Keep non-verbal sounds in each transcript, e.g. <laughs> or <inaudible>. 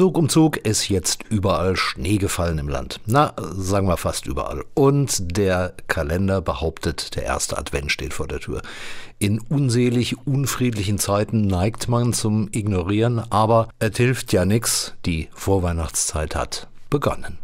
Zug um Zug ist jetzt überall Schnee gefallen im Land. Na, sagen wir fast überall. Und der Kalender behauptet, der erste Advent steht vor der Tür. In unselig unfriedlichen Zeiten neigt man zum Ignorieren, aber es hilft ja nichts. Die Vorweihnachtszeit hat begonnen.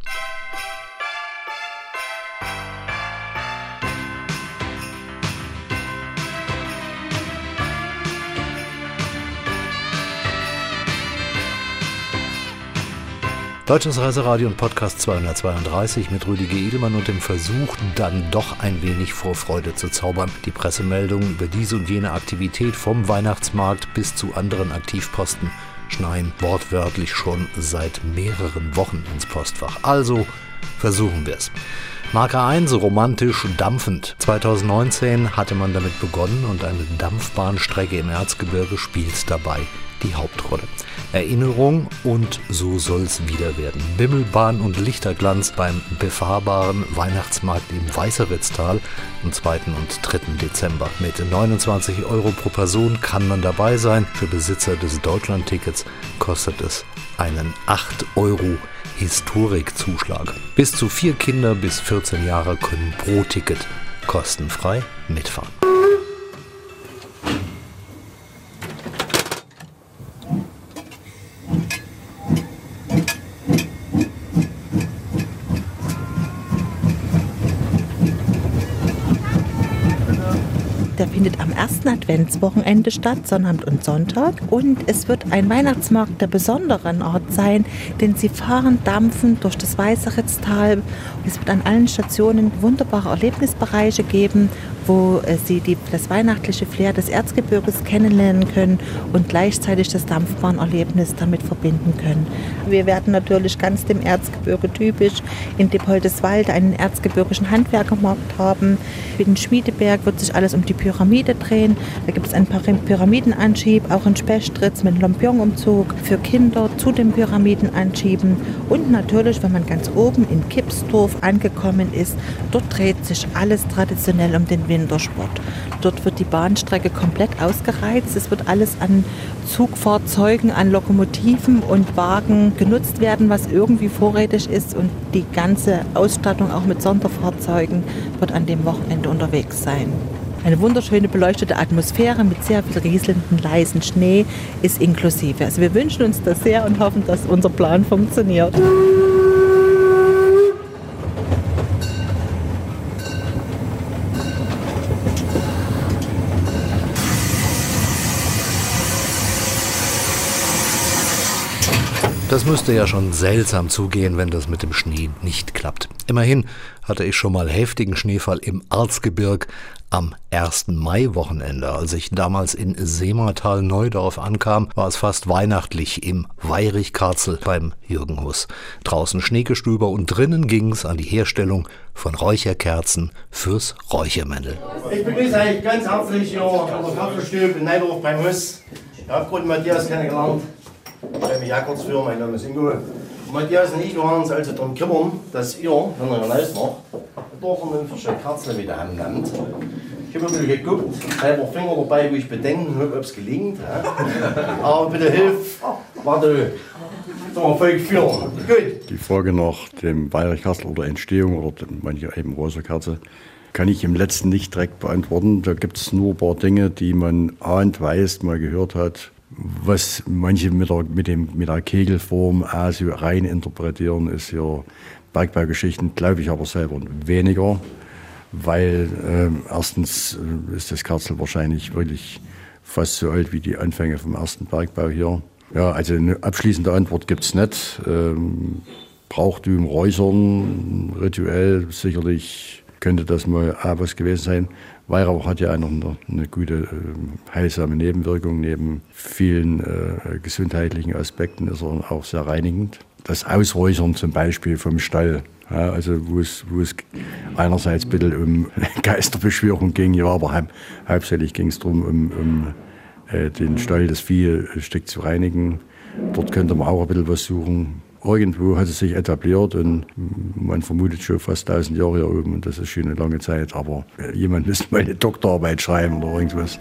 Deutsches Reiseradio und Podcast 232 mit Rüdiger Edelmann und dem Versuch, dann doch ein wenig Vorfreude zu zaubern. Die Pressemeldungen über diese und jene Aktivität vom Weihnachtsmarkt bis zu anderen Aktivposten schneien wortwörtlich schon seit mehreren Wochen ins Postfach. Also versuchen wir es. Marker 1, romantisch dampfend. 2019 hatte man damit begonnen und eine Dampfbahnstrecke im Erzgebirge spielt dabei die Hauptrolle. Erinnerung und so soll's wieder werden. Bimmelbahn und Lichterglanz beim befahrbaren Weihnachtsmarkt im Weißeritztal am 2. und 3. Dezember. Mit 29 Euro pro Person kann man dabei sein. Für Besitzer des Deutschlandtickets kostet es einen 8 Euro Historikzuschlag. Bis zu vier Kinder bis 14 Jahre können pro Ticket kostenfrei mitfahren. Der findet am ersten Adventswochenende statt, Sonnabend und Sonntag. Und es wird ein Weihnachtsmarkt der besonderen Art sein, denn sie fahren dampfend durch das Weißeritztal. Es wird an allen Stationen wunderbare Erlebnisbereiche geben, wo äh, sie die, das weihnachtliche Flair des Erzgebirges kennenlernen können und gleichzeitig das Dampfbahnerlebnis damit verbinden können. Wir werden natürlich ganz dem Erzgebirge typisch in Dippoldeswald einen erzgebirgischen Handwerkermarkt haben. Für den Schmiedeberg wird sich alles um die Pyramide drehen. Da gibt es einen Pyramidenanschub, auch in Spestritz mit Lampion-Umzug für Kinder zu den Pyramidenanschieben. Und natürlich, wenn man ganz oben in Kipsdorf angekommen ist, dort dreht sich alles traditionell um den Wintersport. Dort wird die Bahnstrecke komplett ausgereizt. Es wird alles an Zugfahrzeugen, an Lokomotiven und Wagen genutzt werden, was irgendwie vorrätig ist. Und die ganze Ausstattung auch mit Sonderfahrzeugen wird an dem Wochenende unterwegs sein. Eine wunderschöne beleuchtete Atmosphäre mit sehr viel rieselnden, leisen Schnee ist inklusive. Also wir wünschen uns das sehr und hoffen, dass unser Plan funktioniert. Das müsste ja schon seltsam zugehen, wenn das mit dem Schnee nicht klappt. Immerhin hatte ich schon mal heftigen Schneefall im Erzgebirg am 1. Mai-Wochenende. Als ich damals in Seematal Neudorf ankam, war es fast weihnachtlich im Weirichkarzel beim Jürgen Huss. Draußen Schneegestöber und drinnen ging es an die Herstellung von Räucherkerzen fürs Räuchermännel. Ich begrüße euch ganz herzlich hier an der Kaffeestube in Neudorf beim Huss. Ich habe Matthias kennengelernt. Ich stelle mich ja kurz für, mein Name ist Ingo. Matthias und ich waren uns also darum kümmern, dass ihr, wenn ihr hinaus macht, doch eine frische Kerze mit der Hand nehmt. Ich habe ein bisschen geguckt, selber Finger dabei, wo ich bedenken habe, ob es gelingt. Ja? <laughs> Aber bitte hilf, warte. Die Frage nach dem Weihrichkastel oder Entstehung oder manche eben Rosa Kerze kann ich im letzten nicht direkt beantworten. Da gibt es nur ein paar Dinge, die man ahnt, weiß, mal gehört hat, was manche mit der, mit dem, mit der Kegelform auch so rein interpretieren, ist ja Bergbaugeschichten, glaube ich aber selber weniger, weil äh, erstens ist das Kerzel wahrscheinlich wirklich fast so alt wie die Anfänge vom ersten Bergbau hier. Ja, also eine abschließende Antwort gibt es nicht. Ähm, Brauchtum, Räusern, rituell sicherlich könnte das mal auch was gewesen sein. Weihrauch hat ja eine, eine gute äh, heilsame Nebenwirkung. Neben vielen äh, gesundheitlichen Aspekten ist er auch sehr reinigend. Das Ausräuchern zum Beispiel vom Stall, ja, also wo es, wo es einerseits ein bisschen um <laughs> Geisterbeschwörung ging, ja, aber hauptsächlich ging es darum, um, um äh, den Stall, das Vieh ein Stück zu reinigen. Dort könnte man auch ein bisschen was suchen irgendwo hat es sich etabliert und man vermutet schon fast 1000 Jahre hier oben und das ist schon eine lange Zeit. Aber jemand müsste mal eine Doktorarbeit schreiben oder irgendwas.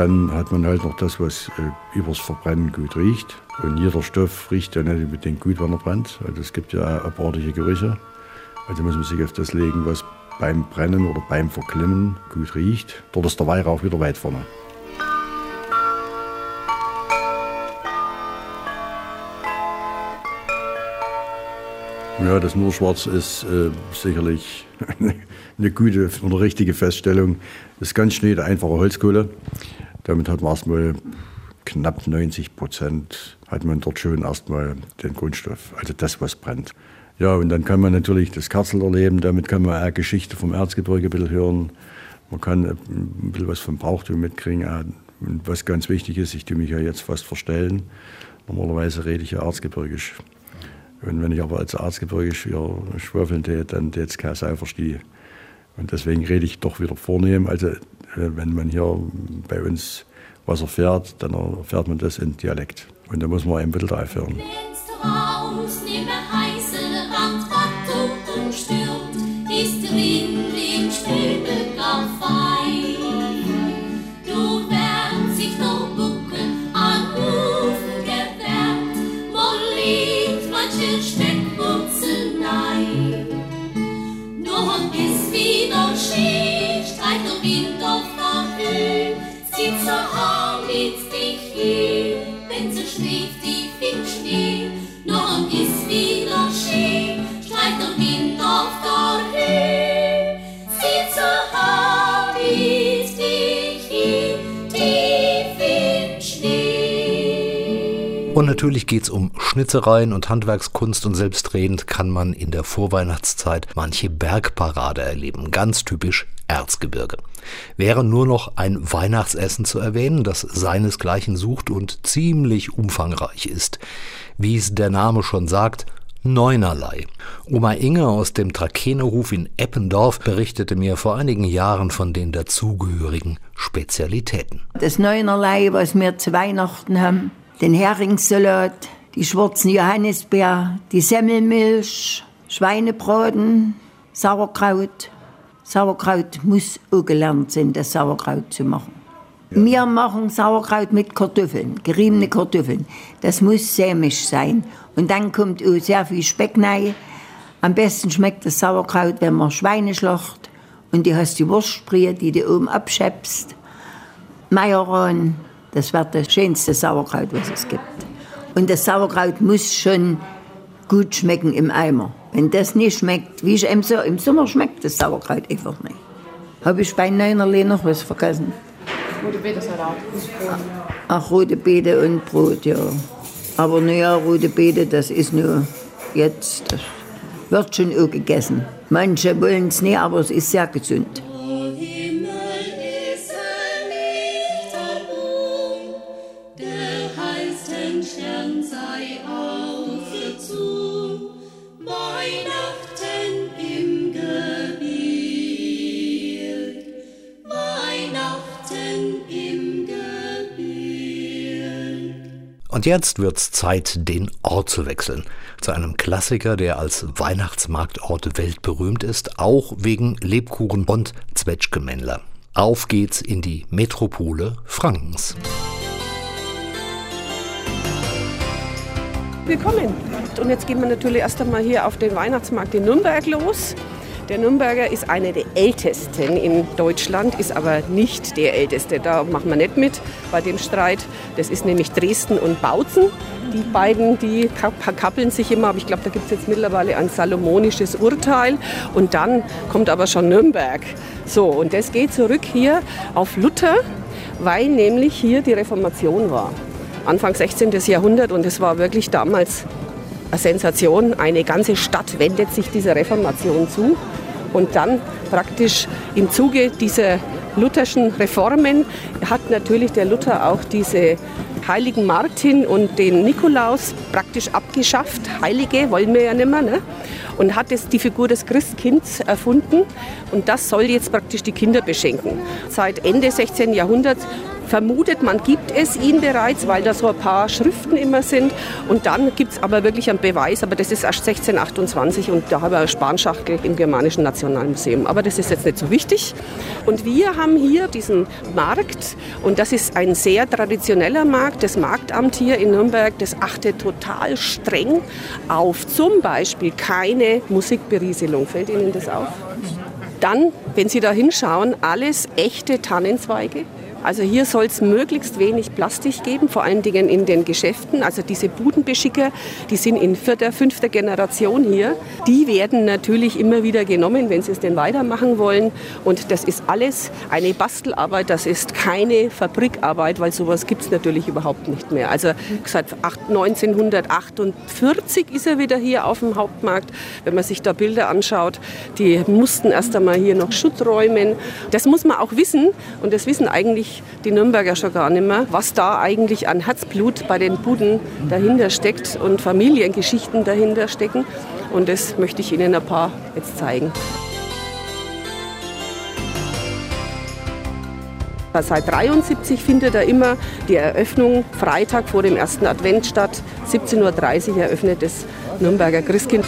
Dann hat man halt noch das, was äh, übers Verbrennen gut riecht. Und jeder Stoff riecht ja nicht unbedingt gut, wenn er brennt. Also es gibt ja abartige Gerüche. Also muss man sich auf das legen, was beim Brennen oder beim Verklimmen gut riecht. Dort ist der Weihrauch wieder weit vorne. Ja, das Nurschwarz ist äh, sicherlich <laughs> eine gute oder richtige Feststellung. Das ist ganz schnell einfache Holzkohle. Damit hat man erstmal knapp 90 Prozent hat man dort schon erstmal den Grundstoff, also das, was brennt. Ja, und dann kann man natürlich das Kerzel erleben, damit kann man auch Geschichte vom Erzgebirge ein bisschen hören. Man kann ein bisschen was vom Brauchtum mitkriegen. Und was ganz wichtig ist, ich tue mich ja jetzt fast verstellen. Normalerweise rede ich ja erzgebirgisch. Und wenn ich aber als Erzgebirgisch hier schwafeln täte, dann täte es keine Sau verstehen. Und deswegen rede ich doch wieder vornehm. Also wenn man hier bei uns was erfährt, dann erfährt man das in Dialekt. Und da muss man ein bisschen drauf hören. Natürlich geht es um Schnitzereien und Handwerkskunst und selbstredend kann man in der Vorweihnachtszeit manche Bergparade erleben. Ganz typisch Erzgebirge. Wäre nur noch ein Weihnachtsessen zu erwähnen, das seinesgleichen sucht und ziemlich umfangreich ist. Wie es der Name schon sagt, Neunerlei. Oma Inge aus dem Trakenerhof in Eppendorf berichtete mir vor einigen Jahren von den dazugehörigen Spezialitäten. Das Neunerlei, was wir zu Weihnachten haben, den Heringssalat, die schwarzen Johannisbeer, die Semmelmilch, Schweinebraten, Sauerkraut. Sauerkraut muss auch gelernt sein, das Sauerkraut zu machen. Ja. Wir machen Sauerkraut mit Kartoffeln, geriebene Kartoffeln. Das muss sämisch sein. Und dann kommt auch sehr viel Speck rein. Am besten schmeckt das Sauerkraut, wenn man Schweine schlacht und du hast die Wurstspree, die du oben abschöpfst. Majoran, das wird das schönste Sauerkraut, was es gibt. Und das Sauerkraut muss schon gut schmecken im Eimer. Wenn das nicht schmeckt, wie ich im, so im Sommer schmeckt das Sauerkraut einfach nicht. Habe ich bei Neunerle noch was vergessen? Rote Beete-Salat. Ach, rote Beete und Brot, ja. Aber naja, rote Beete, das ist nur jetzt, das wird schon auch gegessen. Manche wollen es nicht, aber es ist sehr gesund. Jetzt wird's Zeit, den Ort zu wechseln. Zu einem Klassiker, der als Weihnachtsmarktort weltberühmt ist, auch wegen Lebkuchen und Zwetschgemännler. Auf geht's in die Metropole Frankens. Willkommen. Und jetzt gehen wir natürlich erst einmal hier auf den Weihnachtsmarkt in Nürnberg los. Der Nürnberger ist einer der ältesten in Deutschland, ist aber nicht der älteste. Da machen wir nicht mit bei dem Streit. Das ist nämlich Dresden und Bautzen. Die beiden, die kappeln sich immer, aber ich glaube, da gibt es jetzt mittlerweile ein salomonisches Urteil. Und dann kommt aber schon Nürnberg. So, und das geht zurück hier auf Luther, weil nämlich hier die Reformation war. Anfang 16. Jahrhundert und es war wirklich damals eine Sensation. Eine ganze Stadt wendet sich dieser Reformation zu. Und dann praktisch im Zuge dieser lutherschen Reformen hat natürlich der Luther auch diese heiligen Martin und den Nikolaus praktisch abgeschafft. Heilige wollen wir ja nicht mehr. Ne? Und hat jetzt die Figur des Christkinds erfunden. Und das soll jetzt praktisch die Kinder beschenken. Seit Ende 16. Jahrhundert vermutet, man gibt es ihnen bereits, weil da so ein paar Schriften immer sind. Und dann gibt es aber wirklich einen Beweis, aber das ist erst 1628 und da haben wir eine Spanschachtel im Germanischen Nationalmuseum. Aber das ist jetzt nicht so wichtig. Und wir haben hier diesen Markt und das ist ein sehr traditioneller Markt. Das Marktamt hier in Nürnberg, das achtet total streng auf zum Beispiel keine Musikberieselung. Fällt Ihnen das auf? Dann, wenn Sie da hinschauen, alles echte Tannenzweige. Also hier soll es möglichst wenig Plastik geben, vor allen Dingen in den Geschäften. Also diese Budenbeschicker, die sind in vierter, fünfter Generation hier. Die werden natürlich immer wieder genommen, wenn sie es denn weitermachen wollen. Und das ist alles eine Bastelarbeit, das ist keine Fabrikarbeit, weil sowas gibt es natürlich überhaupt nicht mehr. Also seit 1948 ist er wieder hier auf dem Hauptmarkt. Wenn man sich da Bilder anschaut, die mussten erst einmal hier noch Schutt räumen. Das muss man auch wissen und das wissen eigentlich eigentlich die Nürnberger schon gar nicht mehr, was da eigentlich an Herzblut bei den Buden dahinter steckt und Familiengeschichten dahinter stecken. Und das möchte ich Ihnen ein paar jetzt zeigen. Seit 73 findet er immer die Eröffnung Freitag vor dem ersten Advent statt. 17.30 Uhr eröffnet das Nürnberger Christkind.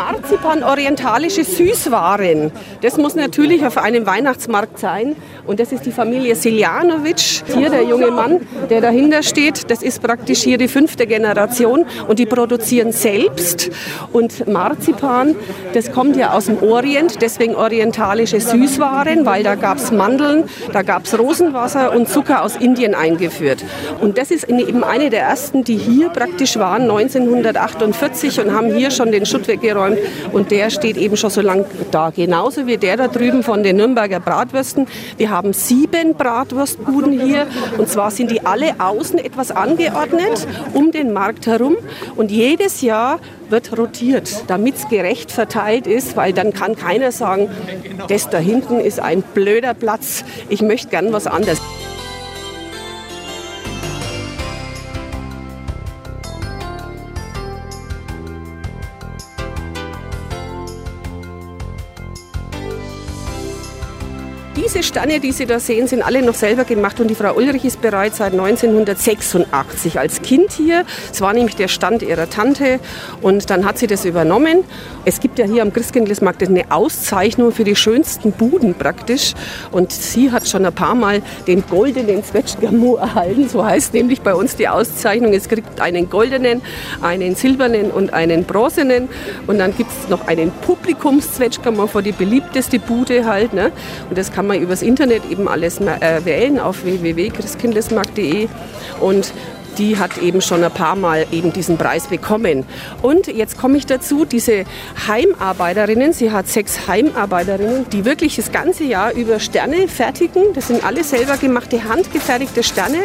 Marzipan orientalische Süßwaren. Das muss natürlich auf einem Weihnachtsmarkt sein. Und das ist die Familie Siljanovic. Hier der junge Mann, der dahinter steht. Das ist praktisch hier die fünfte Generation. Und die produzieren selbst. Und Marzipan, das kommt ja aus dem Orient. Deswegen orientalische Süßwaren, weil da gab es Mandeln, da gab es Rosenwasser und Zucker aus Indien eingeführt. Und das ist eben eine der ersten, die hier praktisch waren, 1948 und haben hier schon den Schutt weggeräumt und der steht eben schon so lange da. Genauso wie der da drüben von den Nürnberger Bratwürsten. Wir haben sieben Bratwurstbuden hier. Und zwar sind die alle außen etwas angeordnet um den Markt herum. Und jedes Jahr wird rotiert, damit es gerecht verteilt ist, weil dann kann keiner sagen, das da hinten ist ein blöder Platz, ich möchte gern was anderes. Sterne, die Sie da sehen, sind alle noch selber gemacht und die Frau Ulrich ist bereits seit 1986 als Kind hier. Es war nämlich der Stand ihrer Tante und dann hat sie das übernommen. Es gibt ja hier am Christkindlesmarkt eine Auszeichnung für die schönsten Buden praktisch und sie hat schon ein paar Mal den goldenen Zwetschgamo erhalten. So heißt nämlich bei uns die Auszeichnung. Es gibt einen goldenen, einen silbernen und einen bronzenen und dann gibt es noch einen Publikumszwetschgamo für die beliebteste Bude halt. Ne? Und das kann man Internet eben alles äh, wählen auf www.christkindlesmarkt.de und die hat eben schon ein paar Mal eben diesen Preis bekommen. Und jetzt komme ich dazu, diese Heimarbeiterinnen, sie hat sechs Heimarbeiterinnen, die wirklich das ganze Jahr über Sterne fertigen. Das sind alle selber gemachte, handgefertigte Sterne.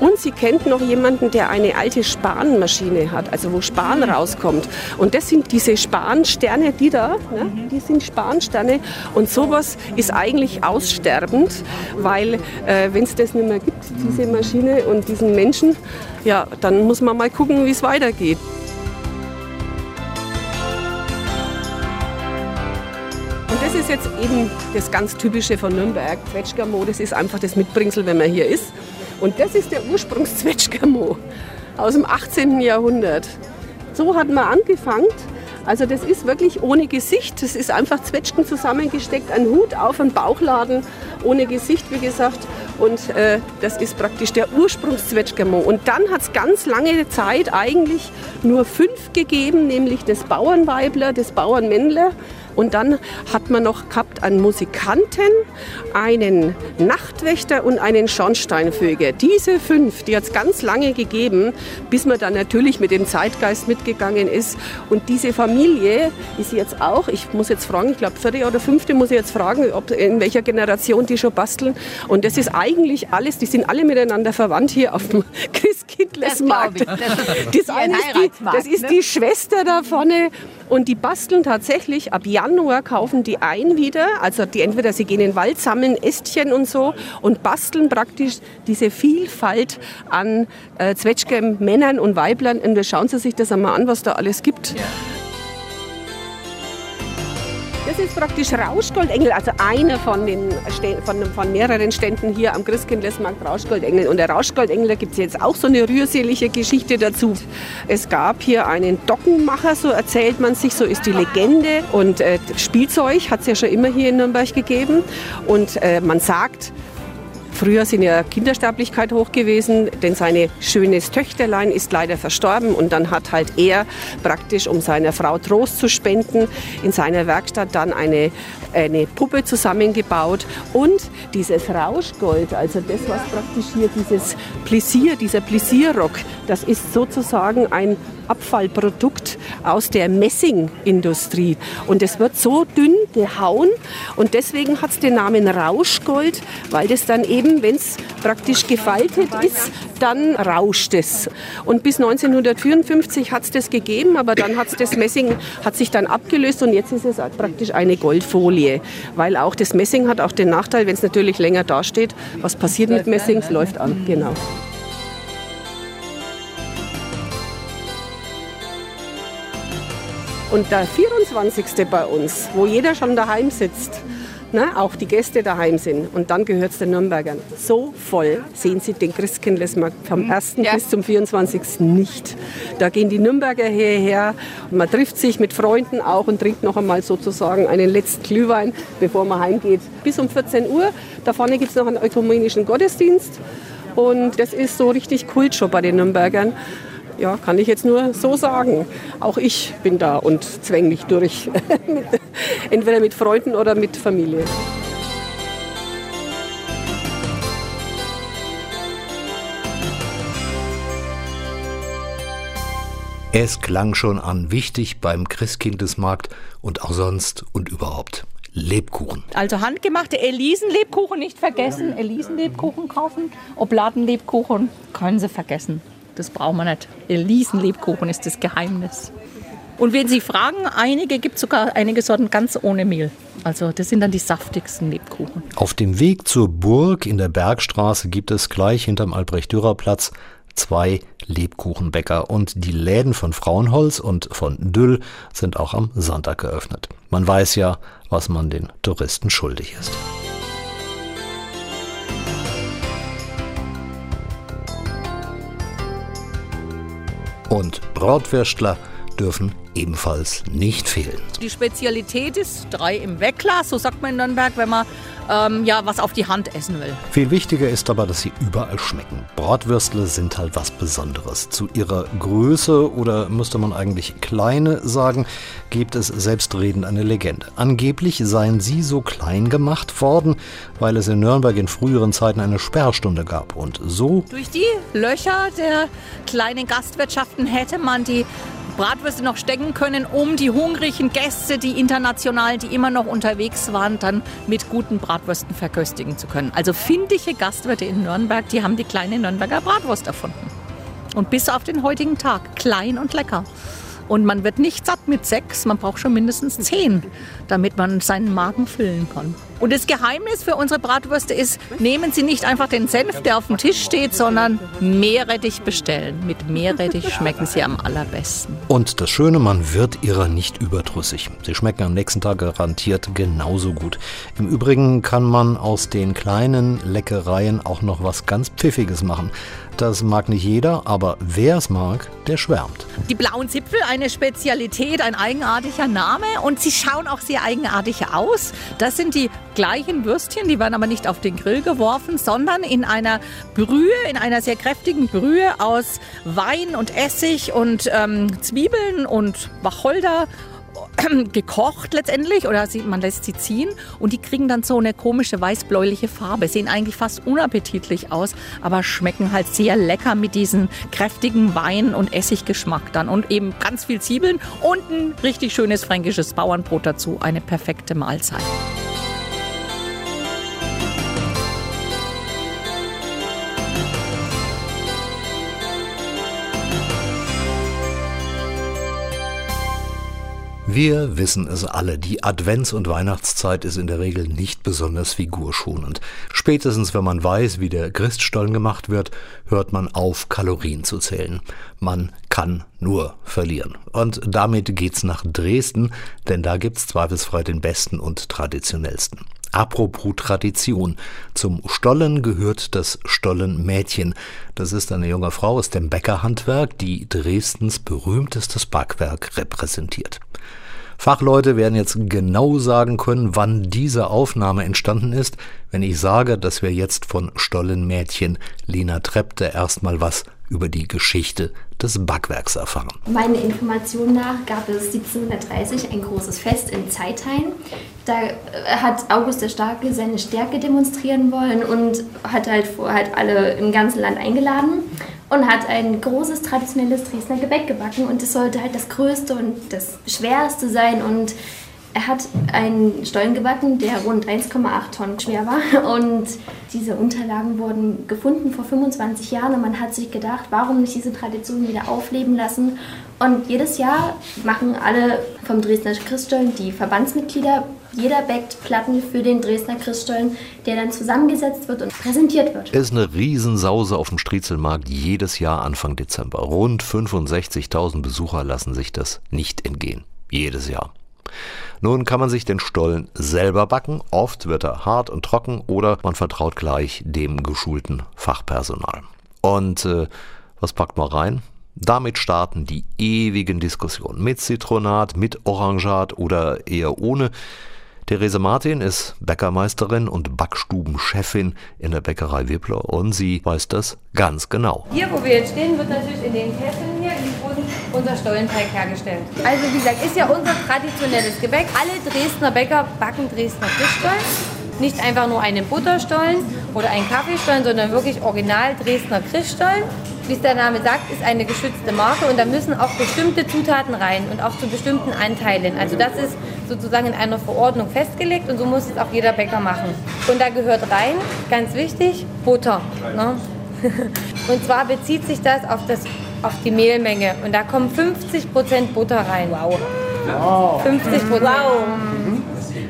Und sie kennt noch jemanden, der eine alte Spanmaschine hat, also wo Span rauskommt. Und das sind diese Spansterne, die da, ne? die sind Spansterne. Und sowas ist eigentlich aussterbend, weil äh, wenn es das nicht mehr gibt, diese Maschine und diesen Menschen, ja, dann muss man mal gucken, wie es weitergeht. Und das ist jetzt eben das ganz Typische von Nürnberg. Zwetschgermo, das ist einfach das Mitbringsel, wenn man hier ist. Und das ist der Ursprungszwetschgermo <laughs> aus dem 18. Jahrhundert. So hat man angefangen also das ist wirklich ohne Gesicht. Das ist einfach Zwetschgen zusammengesteckt, ein Hut auf, ein Bauchladen ohne Gesicht, wie gesagt. Und äh, das ist praktisch der Ursprungszwetschgermo. Und dann hat es ganz lange Zeit eigentlich nur fünf gegeben, nämlich das Bauernweibler, das Bauernmännler und dann hat man noch gehabt einen Musikanten, einen Nachtwächter und einen Schornsteinfeger. Diese fünf, die hat es ganz lange gegeben, bis man dann natürlich mit dem Zeitgeist mitgegangen ist. Und diese Familie ist jetzt auch, ich muss jetzt fragen, ich glaube vierte oder fünfte muss ich jetzt fragen, ob in welcher Generation die schon basteln. Und das ist eigentlich alles, die sind alle miteinander verwandt hier auf dem <laughs> Christkindlesmarkt. Das, das, das, ist die, das ist die Schwester da vorne und die basteln tatsächlich ab Januar kaufen die ein wieder. Also die entweder sie gehen in den Wald, sammeln Ästchen und so und basteln praktisch diese Vielfalt an äh, Zwetschgen, Männern und Weiblern. Und schauen Sie sich das einmal an, was da alles gibt. Ja. Das ist praktisch Rauschgoldengel, also einer von, den, von, von mehreren Ständen hier am Christkindlesmarkt Rauschgoldengel. Und der Rauschgoldengel, da gibt es jetzt auch so eine rührselige Geschichte dazu. Es gab hier einen Dockenmacher, so erzählt man sich, so ist die Legende. Und äh, Spielzeug hat es ja schon immer hier in Nürnberg gegeben. Und äh, man sagt, Früher sind ja Kindersterblichkeit hoch gewesen, denn seine schönes Töchterlein ist leider verstorben und dann hat halt er praktisch, um seiner Frau Trost zu spenden, in seiner Werkstatt dann eine, eine Puppe zusammengebaut und dieses Rauschgold, also das, was praktisch hier dieses Plissier, dieser Plissierrock, das ist sozusagen ein Abfallprodukt aus der Messingindustrie. Und es wird so dünn gehauen und deswegen hat es den Namen Rauschgold, weil das dann eben, wenn es praktisch gefaltet ist, dann rauscht es. Und bis 1954 hat es das gegeben, aber dann hat das Messing hat sich dann abgelöst und jetzt ist es praktisch eine Goldfolie, weil auch das Messing hat auch den Nachteil, wenn es natürlich länger dasteht, was passiert mit Messing? Es läuft an, genau. Und der 24. bei uns, wo jeder schon daheim sitzt, ne, auch die Gäste daheim sind. Und dann gehört es den Nürnbergern. So voll sehen Sie den Christkindlesmarkt vom 1. Ja. bis zum 24. nicht. Da gehen die Nürnberger hierher und man trifft sich mit Freunden auch und trinkt noch einmal sozusagen einen letzten Glühwein, bevor man heimgeht. Bis um 14 Uhr. Da vorne gibt es noch einen ökumenischen Gottesdienst. Und das ist so richtig Kult schon bei den Nürnbergern ja, kann ich jetzt nur so sagen. Auch ich bin da und zwäng mich durch. <laughs> Entweder mit Freunden oder mit Familie. Es klang schon an, wichtig beim Christkindesmarkt und auch sonst und überhaupt. Lebkuchen. Also handgemachte Elisenlebkuchen nicht vergessen. Elisenlebkuchen kaufen. Obladenlebkuchen können Sie vergessen. Das brauchen wir nicht. Elisenlebkuchen ist das Geheimnis. Und wenn Sie fragen, einige gibt sogar einige Sorten ganz ohne Mehl. Also das sind dann die saftigsten Lebkuchen. Auf dem Weg zur Burg in der Bergstraße gibt es gleich hinterm Albrecht-Dürer-Platz zwei Lebkuchenbäcker und die Läden von Frauenholz und von Düll sind auch am Sonntag geöffnet. Man weiß ja, was man den Touristen schuldig ist. Und Bratwürstler dürfen ebenfalls nicht fehlen. Die Spezialität ist drei im Wegglas, so sagt man in Nürnberg, wenn man ähm, ja was auf die Hand essen will. Viel wichtiger ist aber, dass sie überall schmecken. Bratwürstle sind halt was Besonderes. Zu ihrer Größe oder müsste man eigentlich kleine sagen, gibt es selbstredend eine Legende. Angeblich seien sie so klein gemacht worden, weil es in Nürnberg in früheren Zeiten eine Sperrstunde gab und so durch die Löcher der kleinen Gastwirtschaften hätte man die Bratwürste noch stecken können, um die hungrigen Gäste, die internationalen, die immer noch unterwegs waren, dann mit guten Bratwürsten verköstigen zu können. Also findige Gastwirte in Nürnberg, die haben die kleine Nürnberger Bratwurst erfunden. Und bis auf den heutigen Tag klein und lecker. Und man wird nicht satt mit sechs, man braucht schon mindestens zehn, damit man seinen Magen füllen kann. Und das Geheimnis für unsere Bratwürste ist, nehmen Sie nicht einfach den Senf, der auf dem Tisch steht, sondern Meerrettich bestellen. Mit Meerrettich <laughs> schmecken sie am allerbesten. Und das Schöne, man wird ihrer nicht überdrüssig. Sie schmecken am nächsten Tag garantiert genauso gut. Im Übrigen kann man aus den kleinen Leckereien auch noch was ganz Pfiffiges machen. Das mag nicht jeder, aber wer es mag, der schwärmt. Die blauen Zipfel, eine Spezialität, ein eigenartiger Name und sie schauen auch sehr eigenartig aus. Das sind die gleichen Würstchen, die werden aber nicht auf den Grill geworfen, sondern in einer Brühe, in einer sehr kräftigen Brühe aus Wein und Essig und ähm, Zwiebeln und Wacholder <clears throat> gekocht letztendlich oder man lässt sie ziehen und die kriegen dann so eine komische weiß-bläuliche Farbe. Sehen eigentlich fast unappetitlich aus, aber schmecken halt sehr lecker mit diesem kräftigen Wein- und Essiggeschmack dann und eben ganz viel Zwiebeln und ein richtig schönes fränkisches Bauernbrot dazu. Eine perfekte Mahlzeit. Wir wissen es alle, die Advents- und Weihnachtszeit ist in der Regel nicht besonders figurschonend. Spätestens wenn man weiß, wie der Christstollen gemacht wird, hört man auf, Kalorien zu zählen. Man kann nur verlieren. Und damit geht's nach Dresden, denn da gibt's zweifelsfrei den besten und traditionellsten. Apropos Tradition. Zum Stollen gehört das Stollenmädchen. Das ist eine junge Frau aus dem Bäckerhandwerk, die Dresdens berühmtestes Backwerk repräsentiert. Fachleute werden jetzt genau sagen können, wann diese Aufnahme entstanden ist, wenn ich sage, dass wir jetzt von Stollenmädchen Lena Trepte erstmal was über die Geschichte des Backwerks erfahren. Meiner Information nach gab es 1730 ein großes Fest in Zeitheim. Da äh, hat August der Starke seine Stärke demonstrieren wollen und hat halt, halt alle im ganzen Land eingeladen und hat ein großes traditionelles Dresdner Gebäck gebacken und es sollte halt das größte und das schwerste sein und er hat einen Stollen gebacken, der rund 1,8 Tonnen schwer war. <laughs> Und diese Unterlagen wurden gefunden vor 25 Jahren. Und man hat sich gedacht, warum nicht diese Tradition wieder aufleben lassen? Und jedes Jahr machen alle vom Dresdner Christstollen, die Verbandsmitglieder, jeder backt Platten für den Dresdner Christstollen, der dann zusammengesetzt wird und präsentiert wird. Es ist eine Riesensause auf dem Striezelmarkt jedes Jahr Anfang Dezember. Rund 65.000 Besucher lassen sich das nicht entgehen. Jedes Jahr. Nun kann man sich den Stollen selber backen. Oft wird er hart und trocken oder man vertraut gleich dem geschulten Fachpersonal. Und äh, was packt man rein? Damit starten die ewigen Diskussionen. Mit Zitronat, mit Orangat oder eher ohne. Therese Martin ist Bäckermeisterin und Backstubenchefin in der Bäckerei Wippler und sie weiß das ganz genau. Hier, wo wir jetzt stehen, wird natürlich in den Kesseln unser Stollenteig hergestellt. Also wie gesagt, ist ja unser traditionelles Gebäck. Alle Dresdner Bäcker backen Dresdner Fischstollen. Nicht einfach nur einen Butterstollen oder einen Kaffeestollen, sondern wirklich original Dresdner Christstollen. Wie es der Name sagt, ist eine geschützte Marke und da müssen auch bestimmte Zutaten rein und auch zu bestimmten Anteilen. Also das ist sozusagen in einer Verordnung festgelegt und so muss es auch jeder Bäcker machen. Und da gehört rein, ganz wichtig, Butter. Ne? <laughs> Und zwar bezieht sich das auf, das auf die Mehlmenge und da kommen 50% Butter rein. Wow. 50 Wow.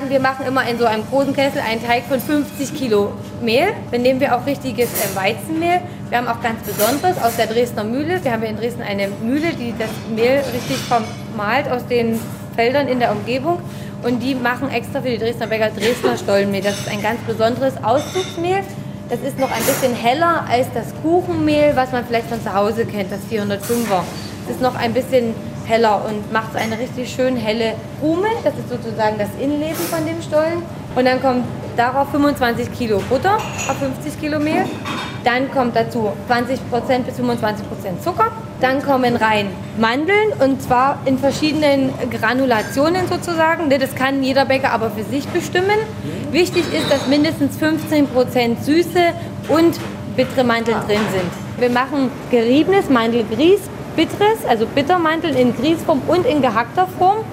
Wir machen immer in so einem großen Kessel einen Teig von 50 Kilo Mehl. Dann nehmen wir auch richtiges äh, Weizenmehl. Wir haben auch ganz Besonderes aus der Dresdner Mühle. Wir haben hier in Dresden eine Mühle, die das Mehl richtig vermahlt aus den Feldern in der Umgebung. Und die machen extra für die Dresdner Bäcker Dresdner Stollenmehl. Das ist ein ganz besonderes Auszugsmehl. Das ist noch ein bisschen heller als das Kuchenmehl, was man vielleicht von zu Hause kennt, das 405er. Das ist noch ein bisschen heller und macht eine richtig schön helle Krume. Das ist sozusagen das Innenleben von dem Stollen. Und dann kommt darauf 25 Kilo Butter auf 50 Kilo Mehl. Dann kommt dazu 20% bis 25% Zucker. Dann kommen rein Mandeln und zwar in verschiedenen Granulationen sozusagen. Das kann jeder Bäcker aber für sich bestimmen. Wichtig ist, dass mindestens 15% Süße und bittere Mandeln drin sind. Wir machen geriebenes Mandelgrieß bitteres, also Bittermandeln in Grießform und in gehackter Form.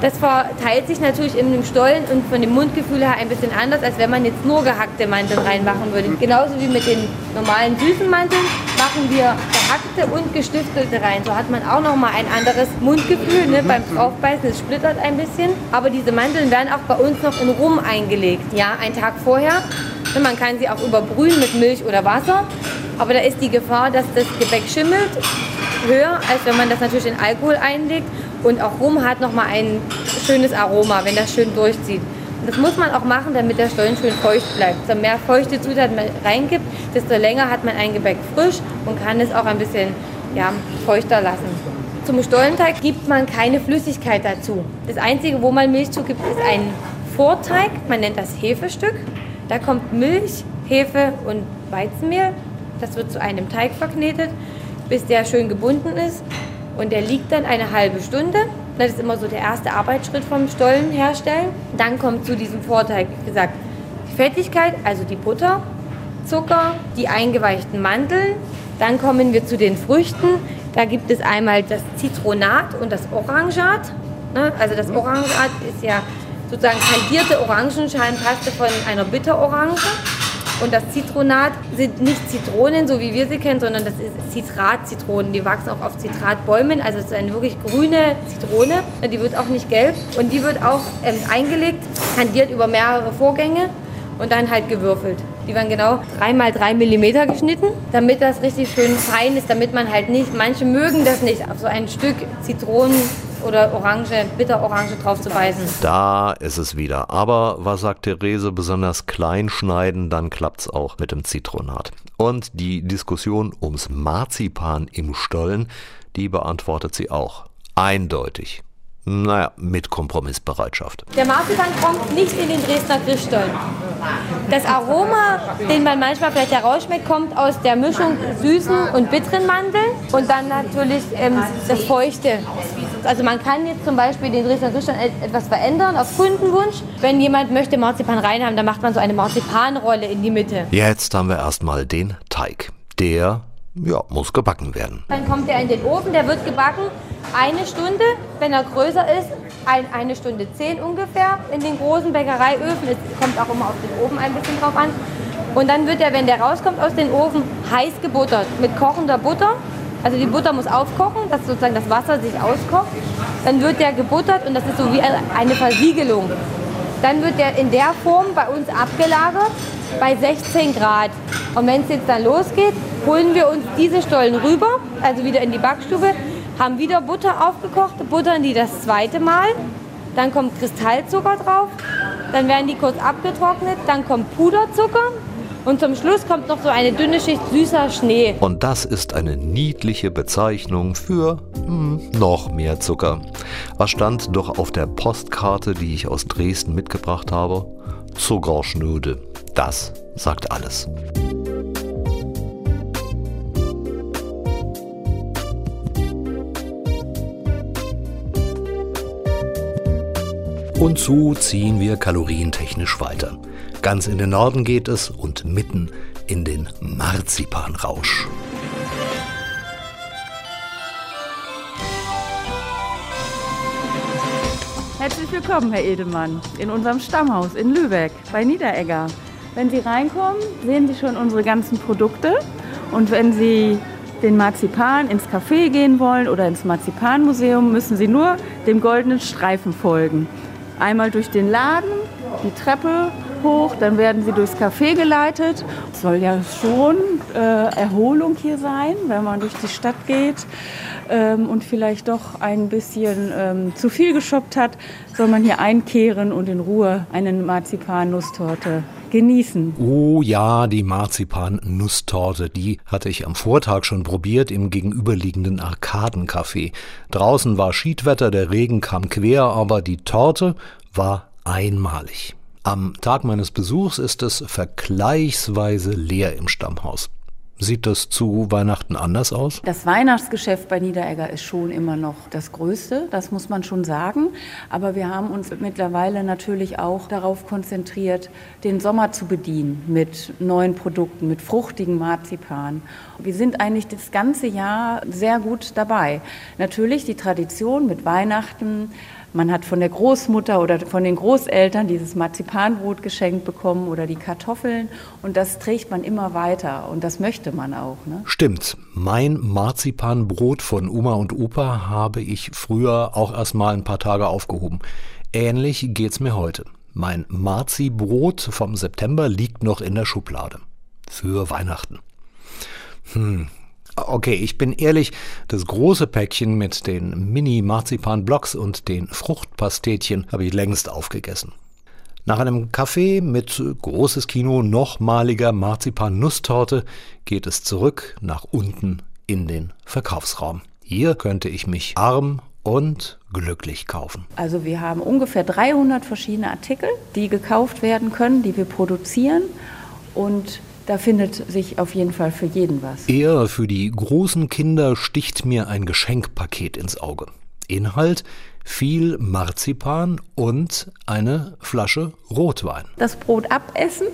Das verteilt sich natürlich in dem Stollen und von dem Mundgefühl her ein bisschen anders, als wenn man jetzt nur gehackte Mandeln reinmachen würde. Genauso wie mit den normalen süßen Mandeln machen wir gehackte und gestiftelte rein. So hat man auch nochmal ein anderes Mundgefühl ne? beim Draufbeißen. Es splittert ein bisschen. Aber diese Mandeln werden auch bei uns noch in Rum eingelegt. Ja, einen Tag vorher. Man kann sie auch überbrühen mit Milch oder Wasser. Aber da ist die Gefahr, dass das Gebäck schimmelt höher, als wenn man das natürlich in Alkohol einlegt. Und auch Rum hat nochmal ein schönes Aroma, wenn das schön durchzieht. Und das muss man auch machen, damit der Stollen schön feucht bleibt. Je mehr feuchte Zutaten man reingibt, desto länger hat man ein Gebäck frisch und kann es auch ein bisschen ja, feuchter lassen. Zum Stollenteig gibt man keine Flüssigkeit dazu. Das Einzige, wo man Milch zugibt, ist ein Vorteig. Man nennt das Hefestück. Da kommt Milch, Hefe und Weizenmehl. Das wird zu einem Teig verknetet bis der schön gebunden ist. Und der liegt dann eine halbe Stunde. Das ist immer so der erste Arbeitsschritt vom Stollen herstellen. Dann kommt zu diesem Vorteig, wie gesagt, die Fettigkeit, also die Butter, Zucker, die eingeweichten Mandeln. Dann kommen wir zu den Früchten. Da gibt es einmal das Zitronat und das Orangat. Ne? Also das Orangat ist ja sozusagen kandierte Orangenschalenpaste von einer Bitterorange. Und das Zitronat sind nicht Zitronen, so wie wir sie kennen, sondern das ist Zitrat-Zitronen. Die wachsen auch auf Zitratbäumen, also es ist eine wirklich grüne Zitrone. Die wird auch nicht gelb und die wird auch ähm, eingelegt, kandiert über mehrere Vorgänge und dann halt gewürfelt. Die werden genau 3 mal 3 mm geschnitten, damit das richtig schön fein ist, damit man halt nicht, manche mögen das nicht, auf so ein Stück Zitronen oder Orange, Bitterorange drauf zu beißen. Da ist es wieder. Aber was sagt Therese, besonders klein schneiden, dann klappt's auch mit dem Zitronat. Und die Diskussion ums Marzipan im Stollen, die beantwortet sie auch. Eindeutig. Naja, mit Kompromissbereitschaft. Der Marzipan kommt nicht in den Dresdner Christstollen. Das Aroma, den man manchmal vielleicht herausschmeckt, kommt aus der Mischung süßen und bitteren Mandeln und dann natürlich ähm, das Feuchte. Also man kann jetzt zum Beispiel den Dresdner Christstollen etwas verändern auf Kundenwunsch. Wenn jemand möchte Marzipan reinhaben, dann macht man so eine Marzipanrolle in die Mitte. Jetzt haben wir erstmal den Teig. Der ja, muss gebacken werden. Dann kommt er in den Ofen, der wird gebacken eine Stunde, wenn er größer ist, ein, eine Stunde zehn ungefähr in den großen Bäckereiöfen. Es kommt auch immer auf den Ofen ein bisschen drauf an. Und dann wird er, wenn der rauskommt aus dem Ofen, heiß gebuttert mit kochender Butter. Also die Butter muss aufkochen, dass sozusagen das Wasser sich auskocht. Dann wird der gebuttert und das ist so wie eine Versiegelung. Dann wird der in der Form bei uns abgelagert bei 16 Grad. Und wenn es jetzt dann losgeht, holen wir uns diese Stollen rüber, also wieder in die Backstube, haben wieder Butter aufgekocht, buttern die das zweite Mal. Dann kommt Kristallzucker drauf, dann werden die kurz abgetrocknet, dann kommt Puderzucker und zum Schluss kommt noch so eine dünne Schicht süßer Schnee. Und das ist eine niedliche Bezeichnung für hm, noch mehr Zucker. Was stand doch auf der Postkarte, die ich aus Dresden mitgebracht habe? Zuckerschnüde. Das sagt alles. Und so ziehen wir kalorientechnisch weiter. Ganz in den Norden geht es und mitten in den Marzipanrausch. Herzlich willkommen, Herr Edelmann, in unserem Stammhaus in Lübeck bei Niederegger. Wenn Sie reinkommen, sehen Sie schon unsere ganzen Produkte. Und wenn Sie den Marzipan ins Café gehen wollen oder ins Marzipanmuseum, müssen Sie nur dem goldenen Streifen folgen einmal durch den Laden, die Treppe hoch, dann werden sie durchs Café geleitet. Es soll ja schon äh, Erholung hier sein, wenn man durch die Stadt geht ähm, und vielleicht doch ein bisschen ähm, zu viel geshoppt hat, soll man hier einkehren und in Ruhe eine Marzipan-Nusstorte genießen. Oh ja, die Marzipan-Nusstorte, die hatte ich am Vortag schon probiert im gegenüberliegenden Arkadencafé. Draußen war Schiedwetter, der Regen kam quer, aber die Torte war einmalig. Am Tag meines Besuchs ist es vergleichsweise leer im Stammhaus. Sieht das zu Weihnachten anders aus? Das Weihnachtsgeschäft bei Niederegger ist schon immer noch das Größte, das muss man schon sagen. Aber wir haben uns mittlerweile natürlich auch darauf konzentriert, den Sommer zu bedienen mit neuen Produkten, mit fruchtigen Marzipan. Wir sind eigentlich das ganze Jahr sehr gut dabei. Natürlich die Tradition mit Weihnachten, man hat von der Großmutter oder von den Großeltern dieses Marzipanbrot geschenkt bekommen oder die Kartoffeln und das trägt man immer weiter und das möchte man auch. Ne? Stimmt. Mein Marzipanbrot von Oma und Opa habe ich früher auch erst mal ein paar Tage aufgehoben. Ähnlich geht's mir heute. Mein Marzibrot vom September liegt noch in der Schublade. Für Weihnachten. Hm, Okay, ich bin ehrlich, das große Päckchen mit den Mini-Marzipan-Blocks und den Fruchtpastetchen habe ich längst aufgegessen. Nach einem Kaffee mit großes Kino nochmaliger Marzipan-Nusstorte geht es zurück nach unten in den Verkaufsraum. Hier könnte ich mich arm und glücklich kaufen. Also wir haben ungefähr 300 verschiedene Artikel, die gekauft werden können, die wir produzieren und da findet sich auf jeden Fall für jeden was. Eher für die großen Kinder sticht mir ein Geschenkpaket ins Auge. Inhalt viel Marzipan und eine Flasche Rotwein. Das Brot abessen,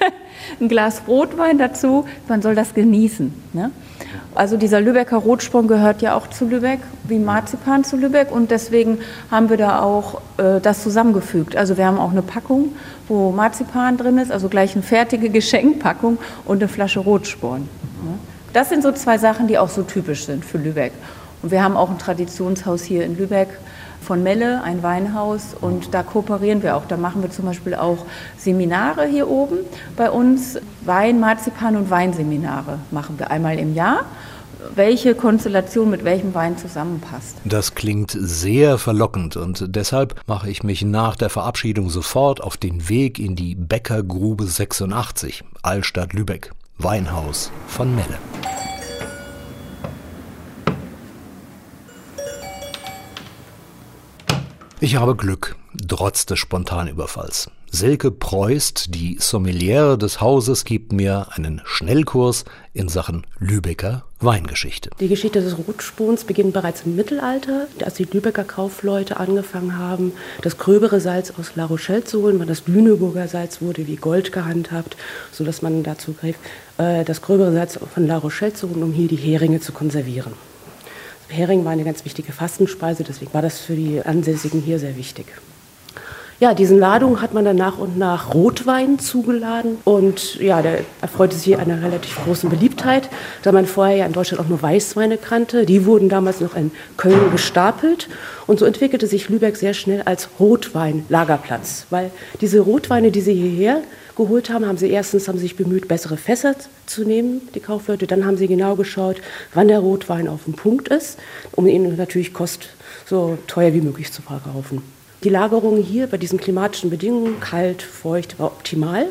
<laughs> ein Glas Rotwein dazu, man soll das genießen. Ne? Also dieser Lübecker Rotsprung gehört ja auch zu Lübeck, wie Marzipan zu Lübeck und deswegen haben wir da auch äh, das zusammengefügt. Also wir haben auch eine Packung, wo Marzipan drin ist, also gleich eine fertige Geschenkpackung und eine Flasche Rotsporn. Das sind so zwei Sachen, die auch so typisch sind für Lübeck. Und wir haben auch ein Traditionshaus hier in Lübeck, von Melle, ein Weinhaus, und da kooperieren wir auch. Da machen wir zum Beispiel auch Seminare hier oben bei uns. Wein, Marzipan und Weinseminare machen wir einmal im Jahr welche Konstellation mit welchem Wein zusammenpasst. Das klingt sehr verlockend und deshalb mache ich mich nach der Verabschiedung sofort auf den Weg in die Bäckergrube 86, Altstadt Lübeck, Weinhaus von Melle. Ich habe Glück, trotz des Spontanüberfalls. Silke Preust, die Sommeliere des Hauses, gibt mir einen Schnellkurs in Sachen Lübecker Weingeschichte. Die Geschichte des Rotspons beginnt bereits im Mittelalter, als die Lübecker Kaufleute angefangen haben, das gröbere Salz aus La Rochelle zu holen, weil das Lüneburger Salz wurde wie Gold gehandhabt, sodass man dazu griff, äh, das gröbere Salz von La Rochelle zu holen, um hier die Heringe zu konservieren. Hering war eine ganz wichtige Fastenspeise, deswegen war das für die Ansässigen hier sehr wichtig. Ja, diesen Ladungen hat man dann nach und nach Rotwein zugeladen und ja, der erfreute sich einer relativ großen Beliebtheit, da man vorher ja in Deutschland auch nur Weißweine kannte. Die wurden damals noch in Köln gestapelt und so entwickelte sich Lübeck sehr schnell als Rotweinlagerplatz, weil diese Rotweine, die sie hierher geholt haben, haben sie erstens haben sich bemüht, bessere Fässer zu nehmen, die Kaufleute. Dann haben sie genau geschaut, wann der Rotwein auf dem Punkt ist, um ihn natürlich kost so teuer wie möglich zu verkaufen. Die Lagerung hier bei diesen klimatischen Bedingungen, kalt, feucht, war optimal.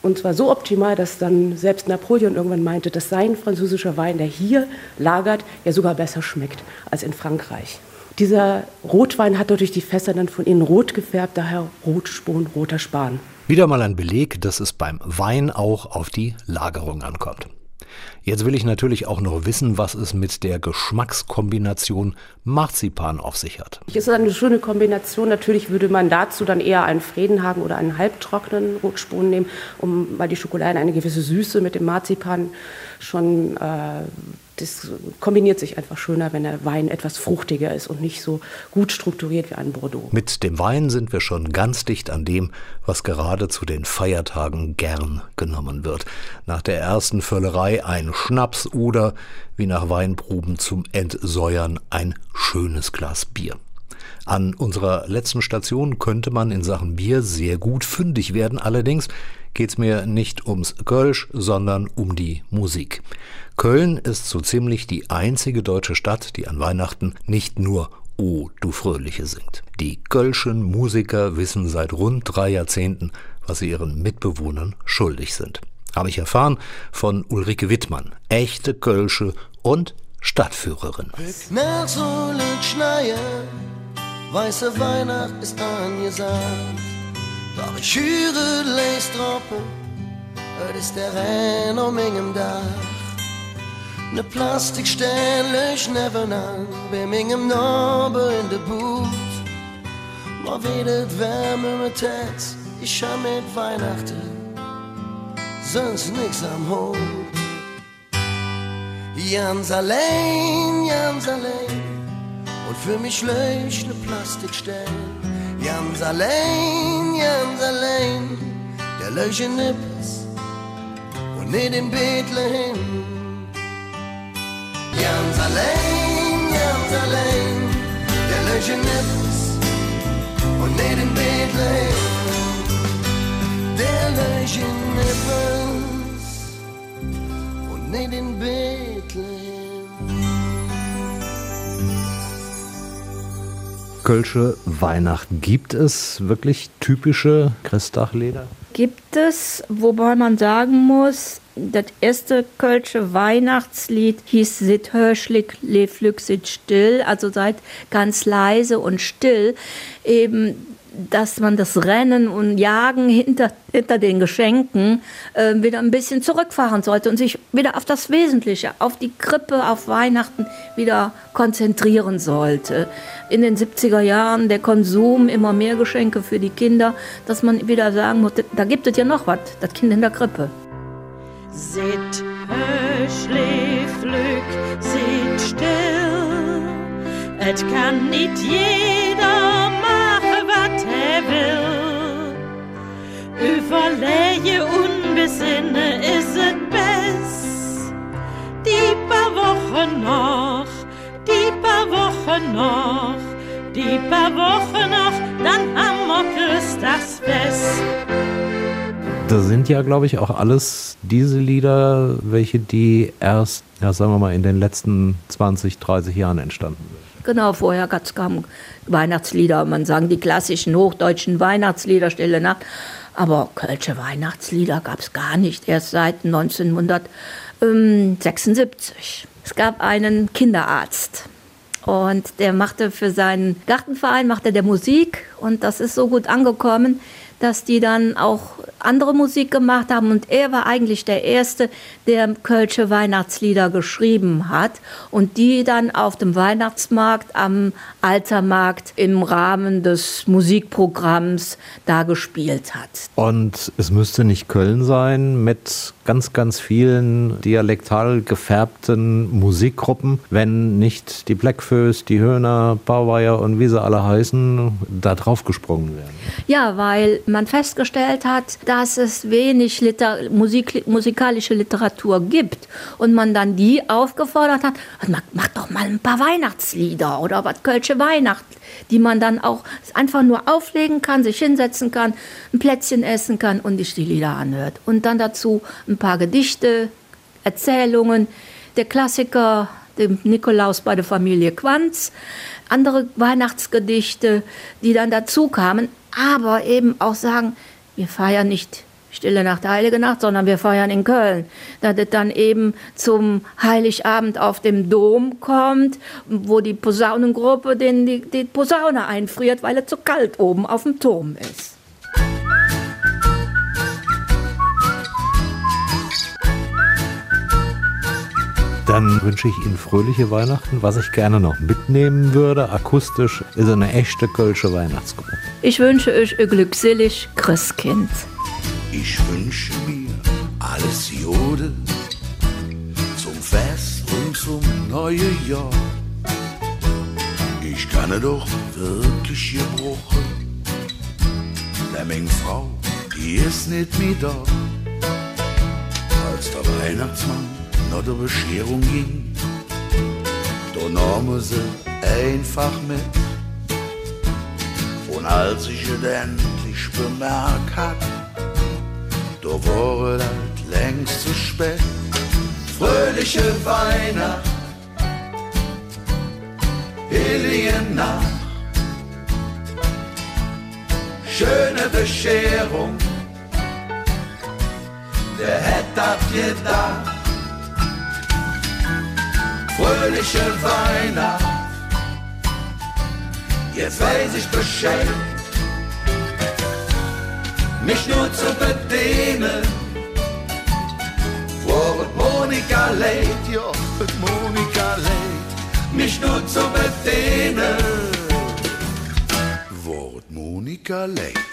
Und zwar so optimal, dass dann selbst Napoleon irgendwann meinte, dass sein französischer Wein, der hier lagert, ja sogar besser schmeckt als in Frankreich. Dieser Rotwein hat dadurch die Fässer dann von innen rot gefärbt, daher Rotspon, roter Span. Wieder mal ein Beleg, dass es beim Wein auch auf die Lagerung ankommt. Jetzt will ich natürlich auch noch wissen, was es mit der Geschmackskombination Marzipan auf sich hat. Ist eine schöne Kombination. Natürlich würde man dazu dann eher einen Fredenhagen oder einen halbtrockenen Rotspuren nehmen, um, weil die Schokolade eine gewisse Süße mit dem Marzipan schon äh, das kombiniert sich einfach schöner, wenn der Wein etwas fruchtiger ist und nicht so gut strukturiert wie ein Bordeaux. Mit dem Wein sind wir schon ganz dicht an dem, was gerade zu den Feiertagen gern genommen wird. Nach der ersten Völlerei ein Schnaps oder, wie nach Weinproben zum Entsäuern, ein schönes Glas Bier. An unserer letzten Station könnte man in Sachen Bier sehr gut fündig werden, allerdings geht es mir nicht ums Kölsch, sondern um die Musik. Köln ist so ziemlich die einzige deutsche Stadt, die an Weihnachten nicht nur O du Fröhliche singt. Die Kölschen Musiker wissen seit rund drei Jahrzehnten, was sie ihren Mitbewohnern schuldig sind. Habe ich erfahren von Ulrike Wittmann, echte Kölsche und Stadtführerin. Nach weiße Weihnacht ist angesagt. Doch ich höre Leistroppen, das ist der Renn um engem Dach. Ne plastikstelle ich nebenan, bei mingem Norbe in de Boot. Ma wedet wärme mit Tats, ich schau mit Weihnachten, sonst nix am Hut. Jans allein, Jans allein, und für mich löch ne Plastikstelle. Jans allein, Jans allein, der löche Nippes und nicht in Bethlehem. Jans alleen, Jans alleen, der lösche nichts und nicht in Bethlehem. Der lösche nichts und nicht in Bethlehem. Kölsche Weihnachten. Gibt es wirklich typische Christdachleder? Gibt es, wobei man sagen muss, das erste kölsche Weihnachtslied hieß Sit hörschlich, le flück sit still, also seid ganz leise und still. Eben dass man das Rennen und Jagen hinter, hinter den Geschenken äh, wieder ein bisschen zurückfahren sollte und sich wieder auf das Wesentliche, auf die Krippe, auf Weihnachten wieder konzentrieren sollte. In den 70er Jahren der Konsum, immer mehr Geschenke für die Kinder, dass man wieder sagen muss, da gibt es ja noch was, das Kind in der Krippe. Seht schläflück, seht still, et kann nicht jeder will. Überlege unbesinne ist es best, die paar Wochen noch, die paar Wochen noch, die paar Wochen noch, dann haben wir das Fest. Das sind ja, glaube ich, auch alles diese Lieder, welche die erst, ja, sagen wir mal, in den letzten 20, 30 Jahren entstanden sind. Genau, vorher es Weihnachtslieder, man sagen die klassischen hochdeutschen Weihnachtslieder, Stille Nacht. Aber kölsche Weihnachtslieder gab es gar nicht, erst seit 1976. Es gab einen Kinderarzt und der machte für seinen Gartenverein machte der Musik und das ist so gut angekommen, dass die dann auch andere Musik gemacht haben und er war eigentlich der Erste, der Kölsche Weihnachtslieder geschrieben hat und die dann auf dem Weihnachtsmarkt am Altermarkt im Rahmen des Musikprogramms da gespielt hat. Und es müsste nicht Köln sein mit ganz, ganz vielen dialektal gefärbten Musikgruppen, wenn nicht die Blackfoes, die Höhner, Bauweier und wie sie alle heißen, da drauf gesprungen wären. Ja, weil man festgestellt hat, dass es wenig Liter Musik musikalische Literatur gibt und man dann die aufgefordert hat, mach doch mal ein paar Weihnachtslieder oder was Kölsche Weihnacht, die man dann auch einfach nur auflegen kann, sich hinsetzen kann, ein Plätzchen essen kann und sich die Lieder anhört. Und dann dazu ein paar Gedichte, Erzählungen, der Klassiker, dem Nikolaus bei der Familie Quanz, andere Weihnachtsgedichte, die dann dazu kamen, aber eben auch sagen, wir feiern nicht Stille Nacht, Heilige Nacht, sondern wir feiern in Köln. Dass es dann eben zum Heiligabend auf dem Dom kommt, wo die Posaunengruppe den, die, die Posaune einfriert, weil es zu kalt oben auf dem Turm ist. Dann wünsche ich Ihnen fröhliche Weihnachten. Was ich gerne noch mitnehmen würde, akustisch, ist eine echte Kölsche Weihnachtsgruppe. Ich wünsche euch ein glückselig Christkind. Ich wünsche mir alles Jode zum Fest und zum neuen Jahr. Ich kann doch wirklich gebrochen. Der Menge Frau, die ist nicht mehr da. Als der Weihnachtsmann nach der Bescherung ging, da nahmen sie einfach mit. Und als ich es endlich bemerkt hat, da war halt längst zu spät. Fröhliche Weihnacht, heilige Nacht, schöne Bescherung, der hätte das gedacht fröhliche Weihnacht. Jetzt weiß ich Bescheid, mich nur zu bedienen. Vor Monika leid, ja, mit Monika leid, mich nur zu bedienen. Wort Monika leid.